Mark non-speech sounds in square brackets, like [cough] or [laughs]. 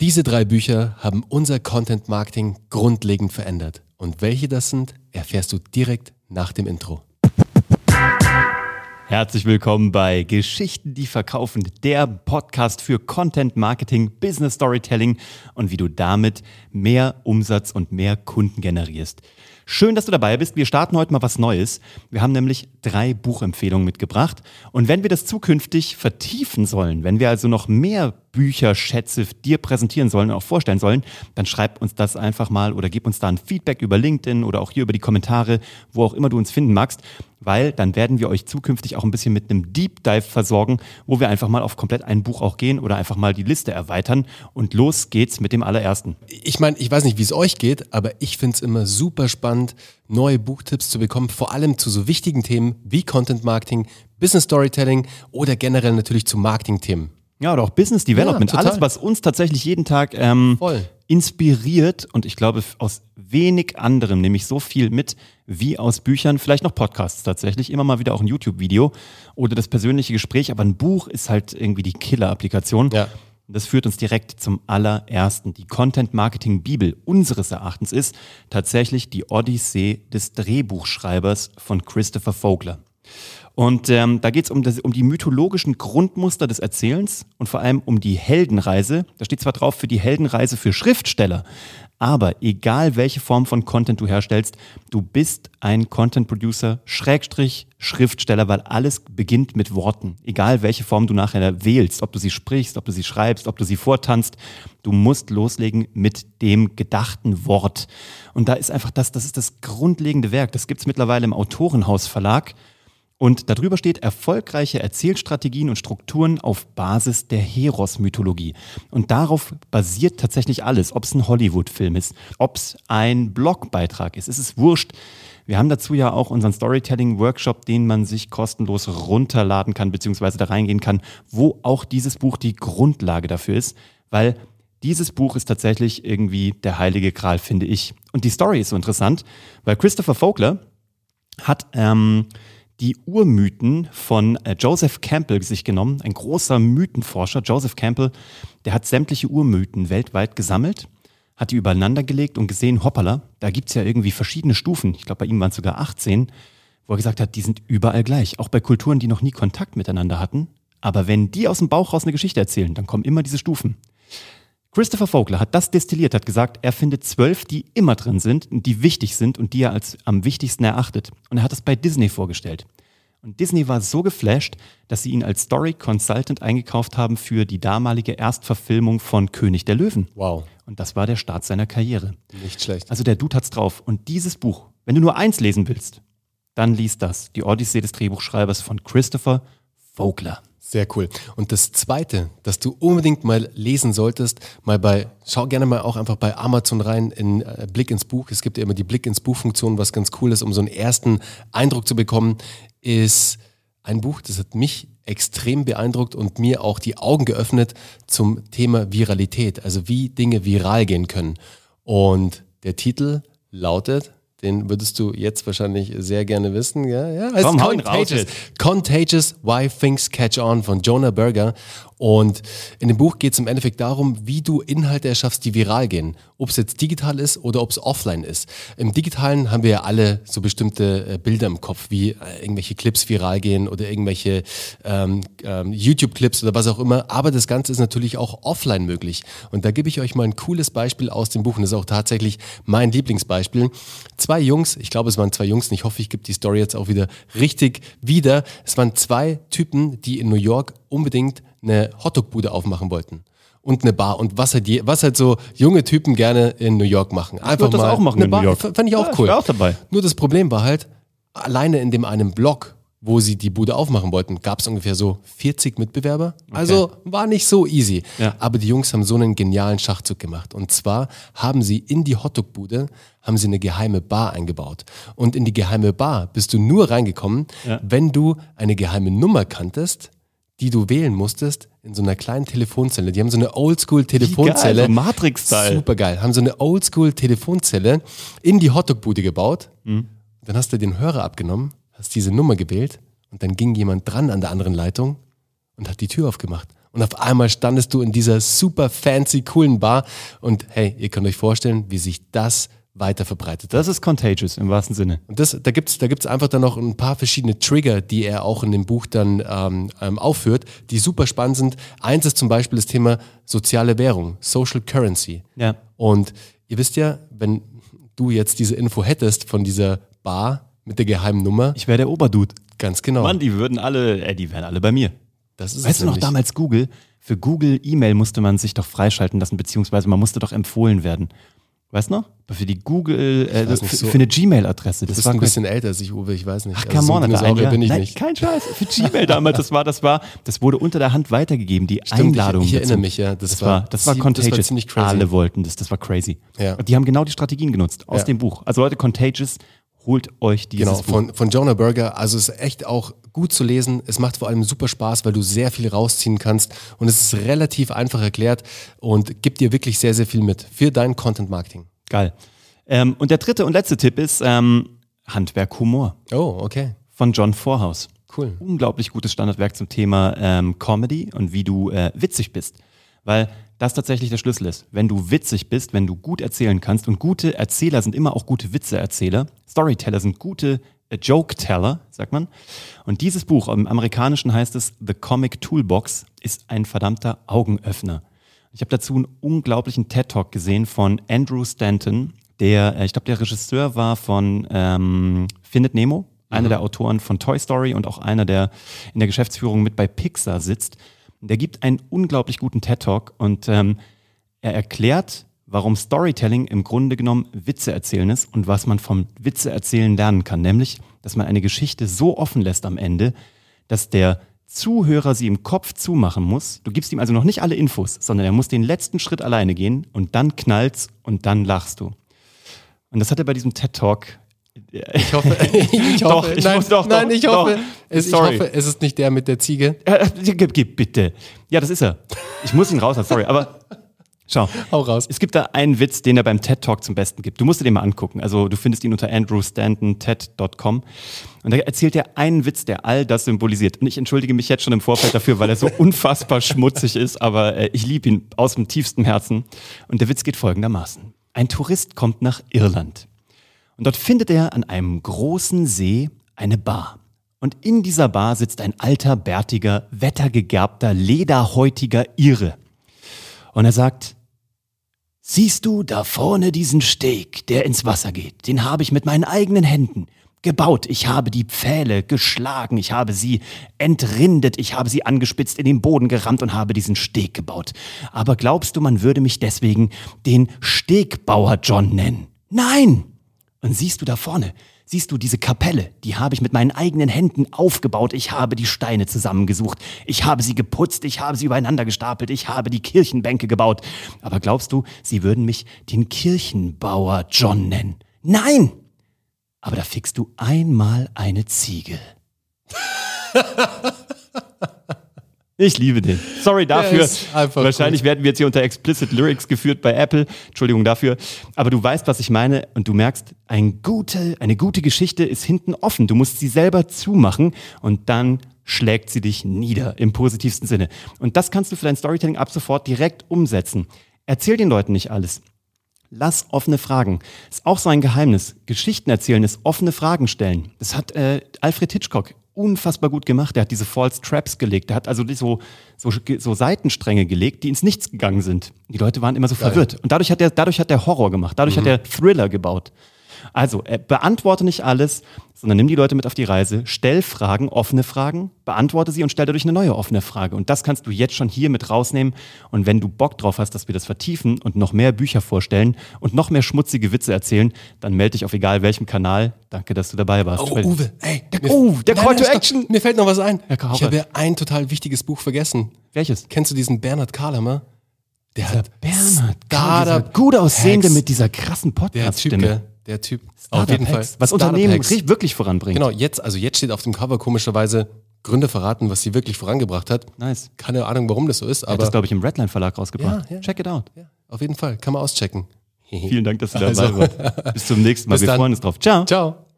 Diese drei Bücher haben unser Content Marketing grundlegend verändert. Und welche das sind, erfährst du direkt nach dem Intro. Herzlich willkommen bei Geschichten, die verkaufen, der Podcast für Content Marketing, Business Storytelling und wie du damit mehr Umsatz und mehr Kunden generierst. Schön, dass du dabei bist. Wir starten heute mal was Neues. Wir haben nämlich drei Buchempfehlungen mitgebracht. Und wenn wir das zukünftig vertiefen sollen, wenn wir also noch mehr Bücherschätze dir präsentieren sollen und auch vorstellen sollen, dann schreib uns das einfach mal oder gib uns da ein Feedback über LinkedIn oder auch hier über die Kommentare, wo auch immer du uns finden magst, weil dann werden wir euch zukünftig auch ein bisschen mit einem Deep Dive versorgen, wo wir einfach mal auf komplett ein Buch auch gehen oder einfach mal die Liste erweitern und los geht's mit dem allerersten. Ich meine, ich weiß nicht, wie es euch geht, aber ich finde es immer super spannend, neue Buchtipps zu bekommen, vor allem zu so wichtigen Themen wie Content Marketing, Business Storytelling oder generell natürlich zu Marketing-Themen. Ja, oder auch Business Development. Ja, Alles, was uns tatsächlich jeden Tag ähm, inspiriert und ich glaube aus wenig anderem nehme ich so viel mit wie aus Büchern, vielleicht noch Podcasts tatsächlich, immer mal wieder auch ein YouTube-Video oder das persönliche Gespräch, aber ein Buch ist halt irgendwie die Killer-Applikation. Ja. Das führt uns direkt zum allerersten. Die Content Marketing Bibel unseres Erachtens ist tatsächlich die Odyssee des Drehbuchschreibers von Christopher Vogler. Und ähm, da geht es um, um die mythologischen Grundmuster des Erzählens und vor allem um die Heldenreise. Da steht zwar drauf für die Heldenreise für Schriftsteller, aber egal welche Form von Content du herstellst, du bist ein Content Producer, Schrägstrich, Schriftsteller, weil alles beginnt mit Worten. Egal welche Form du nachher wählst, ob du sie sprichst, ob du sie schreibst, ob du sie vortanzt, du musst loslegen mit dem gedachten Wort. Und da ist einfach das, das ist das grundlegende Werk. Das gibt's mittlerweile im Autorenhaus Verlag. Und darüber steht erfolgreiche Erzählstrategien und Strukturen auf Basis der Heros-Mythologie. Und darauf basiert tatsächlich alles, ob es ein Hollywood-Film ist, ob es ein Blogbeitrag ist. Es ist wurscht. Wir haben dazu ja auch unseren Storytelling-Workshop, den man sich kostenlos runterladen kann, beziehungsweise da reingehen kann, wo auch dieses Buch die Grundlage dafür ist, weil dieses Buch ist tatsächlich irgendwie der heilige Gral, finde ich. Und die Story ist so interessant, weil Christopher Vogler hat ähm, die Urmythen von äh, Joseph Campbell sich genommen, ein großer Mythenforscher. Joseph Campbell, der hat sämtliche Urmythen weltweit gesammelt, hat die übereinander gelegt und gesehen, hoppala, da gibt's ja irgendwie verschiedene Stufen. Ich glaube, bei ihm waren es sogar 18, wo er gesagt hat, die sind überall gleich. Auch bei Kulturen, die noch nie Kontakt miteinander hatten. Aber wenn die aus dem Bauch raus eine Geschichte erzählen, dann kommen immer diese Stufen. Christopher Vogler hat das destilliert, hat gesagt, er findet zwölf, die immer drin sind und die wichtig sind und die er als am wichtigsten erachtet. Und er hat das bei Disney vorgestellt. Und Disney war so geflasht, dass sie ihn als Story Consultant eingekauft haben für die damalige Erstverfilmung von König der Löwen. Wow. Und das war der Start seiner Karriere. Nicht schlecht. Also der Dude hat's drauf. Und dieses Buch, wenn du nur eins lesen willst, dann lies das. Die Odyssee des Drehbuchschreibers von Christopher Vogler. Sehr cool. Und das zweite, das du unbedingt mal lesen solltest, mal bei, schau gerne mal auch einfach bei Amazon rein in äh, Blick ins Buch. Es gibt ja immer die Blick ins Buch-Funktion, was ganz cool ist, um so einen ersten Eindruck zu bekommen, ist ein Buch, das hat mich extrem beeindruckt und mir auch die Augen geöffnet zum Thema Viralität, also wie Dinge viral gehen können. Und der Titel lautet den würdest du jetzt wahrscheinlich sehr gerne wissen. Ja, ja. Komm, Contagious. Contagious, Why Things Catch On von Jonah Berger. Und in dem Buch geht es im Endeffekt darum, wie du Inhalte erschaffst, die viral gehen. Ob es jetzt digital ist oder ob es offline ist. Im Digitalen haben wir ja alle so bestimmte äh, Bilder im Kopf, wie äh, irgendwelche Clips viral gehen oder irgendwelche ähm, ähm, YouTube-Clips oder was auch immer. Aber das Ganze ist natürlich auch offline möglich. Und da gebe ich euch mal ein cooles Beispiel aus dem Buch. Und das ist auch tatsächlich mein Lieblingsbeispiel. Zwei Jungs, ich glaube, es waren zwei Jungs, und ich hoffe, ich gebe die Story jetzt auch wieder richtig wieder. Es waren zwei Typen, die in New York unbedingt eine Hotdog-Bude aufmachen wollten und eine Bar und was halt, je, was halt so junge Typen gerne in New York machen. Einfach ich das mal auch machen in Bar, New York. Fand ich auch ja, cool. Ich auch dabei. Nur das Problem war halt, alleine in dem einen Block, wo sie die Bude aufmachen wollten, gab es ungefähr so 40 Mitbewerber. Okay. Also war nicht so easy. Ja. Aber die Jungs haben so einen genialen Schachzug gemacht. Und zwar haben sie in die Hotdog-Bude haben sie eine geheime Bar eingebaut. Und in die geheime Bar bist du nur reingekommen, ja. wenn du eine geheime Nummer kanntest, die du wählen musstest in so einer kleinen Telefonzelle. Die haben so eine Oldschool-Telefonzelle. So Matrix-Style. Super geil. Haben so eine Oldschool-Telefonzelle in die Hotdog-Bude gebaut. Mhm. Dann hast du den Hörer abgenommen, hast diese Nummer gewählt und dann ging jemand dran an der anderen Leitung und hat die Tür aufgemacht. Und auf einmal standest du in dieser super fancy, coolen Bar und hey, ihr könnt euch vorstellen, wie sich das weiter verbreitet. Das ist contagious im wahrsten Sinne. Und das, da gibt es da gibt's einfach dann noch ein paar verschiedene Trigger, die er auch in dem Buch dann ähm, ähm, aufführt, die super spannend sind. Eins ist zum Beispiel das Thema soziale Währung, Social Currency. Ja. Und ihr wisst ja, wenn du jetzt diese Info hättest von dieser Bar mit der geheimen Nummer. Ich wäre der Oberdude. Ganz genau. Mann, die würden alle, äh, die wären alle bei mir. Das ist weißt du noch damals Google? Für Google E-Mail musste man sich doch freischalten lassen, beziehungsweise man musste doch empfohlen werden. Weißt du noch? Für die Google, äh, für, so. für, eine Gmail-Adresse. Das, das war ein bisschen älter als ich, Uwe, ich weiß nicht. Ach, also come on, so ein bin ich Nein, nicht. Kein Scheiß. Für Gmail damals, das war, das war, das wurde unter der Hand weitergegeben, die Stimmt, Einladung. Ich, ich erinnere mich, ja. Das, das war, das war contagious. Das war ziemlich crazy. Alle wollten das, das war crazy. Ja. Und die haben genau die Strategien genutzt aus ja. dem Buch. Also Leute, contagious, holt euch dieses genau, Buch. Von, von Jonah Berger. Also es ist echt auch gut zu lesen. Es macht vor allem super Spaß, weil du sehr viel rausziehen kannst. Und es ist relativ einfach erklärt und gibt dir wirklich sehr, sehr viel mit für dein Content Marketing. Geil. Ähm, und der dritte und letzte Tipp ist ähm, Handwerk Humor. Oh, okay. Von John Vorhaus. Cool. Unglaublich gutes Standardwerk zum Thema ähm, Comedy und wie du äh, witzig bist. Weil das tatsächlich der Schlüssel ist. Wenn du witzig bist, wenn du gut erzählen kannst und gute Erzähler sind immer auch gute Witzeerzähler, Storyteller sind gute äh, Joke-Teller, sagt man. Und dieses Buch, im Amerikanischen heißt es The Comic Toolbox, ist ein verdammter Augenöffner. Ich habe dazu einen unglaublichen TED-Talk gesehen von Andrew Stanton, der, äh, ich glaube, der Regisseur war von ähm, Findet Nemo, einer mhm. der Autoren von Toy Story und auch einer, der in der Geschäftsführung mit bei Pixar sitzt. Der gibt einen unglaublich guten TED-Talk und ähm, er erklärt, warum Storytelling im Grunde genommen Witze erzählen ist und was man vom Witze erzählen lernen kann. Nämlich, dass man eine Geschichte so offen lässt am Ende, dass der Zuhörer sie im Kopf zumachen muss. Du gibst ihm also noch nicht alle Infos, sondern er muss den letzten Schritt alleine gehen und dann knallt's und dann lachst du. Und das hat er bei diesem TED Talk. Ich hoffe, [laughs] ich hoffe, doch, ich nein, muss, doch, nein, doch, ich hoffe, doch. Es, ich hoffe, es ist nicht der mit der Ziege. Äh, gib, gib, bitte. Ja, das ist er. Ich muss ihn raus, sorry, aber Schau. [laughs] Hau raus. Es gibt da einen Witz, den er beim TED Talk zum Besten gibt. Du musst dir den mal angucken. Also du findest ihn unter andrewstanton.ted.com. Und da erzählt er einen Witz, der all das symbolisiert. Und ich entschuldige mich jetzt schon im Vorfeld dafür, weil er so [laughs] unfassbar schmutzig ist, aber äh, ich liebe ihn aus dem tiefsten Herzen. Und der Witz geht folgendermaßen. Ein Tourist kommt nach Irland. Und dort findet er an einem großen See eine Bar. Und in dieser Bar sitzt ein alter, bärtiger, wettergegerbter, lederhäutiger Ire. Und er sagt, siehst du da vorne diesen Steg, der ins Wasser geht? Den habe ich mit meinen eigenen Händen gebaut. Ich habe die Pfähle geschlagen, ich habe sie entrindet, ich habe sie angespitzt in den Boden gerammt und habe diesen Steg gebaut. Aber glaubst du, man würde mich deswegen den Stegbauer John nennen? Nein! Und siehst du da vorne, siehst du diese Kapelle, die habe ich mit meinen eigenen Händen aufgebaut. Ich habe die Steine zusammengesucht, ich habe sie geputzt, ich habe sie übereinander gestapelt, ich habe die Kirchenbänke gebaut. Aber glaubst du, sie würden mich den Kirchenbauer John nennen? Nein! aber da fixst du einmal eine Ziege. [laughs] Ich liebe den. Sorry dafür. Wahrscheinlich cool. werden wir jetzt hier unter Explicit Lyrics geführt bei Apple. Entschuldigung dafür. Aber du weißt, was ich meine und du merkst, ein gute, eine gute Geschichte ist hinten offen. Du musst sie selber zumachen und dann schlägt sie dich nieder im positivsten Sinne. Und das kannst du für dein Storytelling ab sofort direkt umsetzen. Erzähl den Leuten nicht alles. Lass offene Fragen. Ist auch so ein Geheimnis. Geschichten erzählen ist offene Fragen stellen. Das hat äh, Alfred Hitchcock unfassbar gut gemacht. Der hat diese False Traps gelegt. Der hat also so, so, so Seitenstränge gelegt, die ins Nichts gegangen sind. Die Leute waren immer so Geil. verwirrt. Und dadurch hat er dadurch hat er Horror gemacht. Dadurch mhm. hat er Thriller gebaut. Also, äh, beantworte nicht alles, sondern nimm die Leute mit auf die Reise, stell Fragen, offene Fragen, beantworte sie und stell dadurch eine neue offene Frage. Und das kannst du jetzt schon hier mit rausnehmen. Und wenn du Bock drauf hast, dass wir das vertiefen und noch mehr Bücher vorstellen und noch mehr schmutzige Witze erzählen, dann melde dich auf egal welchem Kanal. Danke, dass du dabei warst. Oh, Uwe, ey, der, mir, oh, der Call to Action. Mir fällt noch was ein. Ich habe ja ein total wichtiges Buch vergessen. Welches? Kennst du diesen Bernhard Kahlemer? Der dieser hat Bernhard Kahlemer, gut aussehende mit dieser krassen Podcast-Stimme der Typ. Auf jeden Fall. Was Unternehmen wirklich voranbringt. Genau, jetzt, also jetzt steht auf dem Cover komischerweise Gründe verraten, was sie wirklich vorangebracht hat. Nice. Keine Ahnung, warum das so ist, aber. Hat das, glaube ich, im Redline Verlag rausgebracht. Ja, ja. Check it out. Ja, auf jeden Fall. Kann man auschecken. [laughs] Vielen Dank, dass du dabei also. warst. Bis zum nächsten Mal. Bis Wir dann. freuen uns drauf. Ciao. Ciao.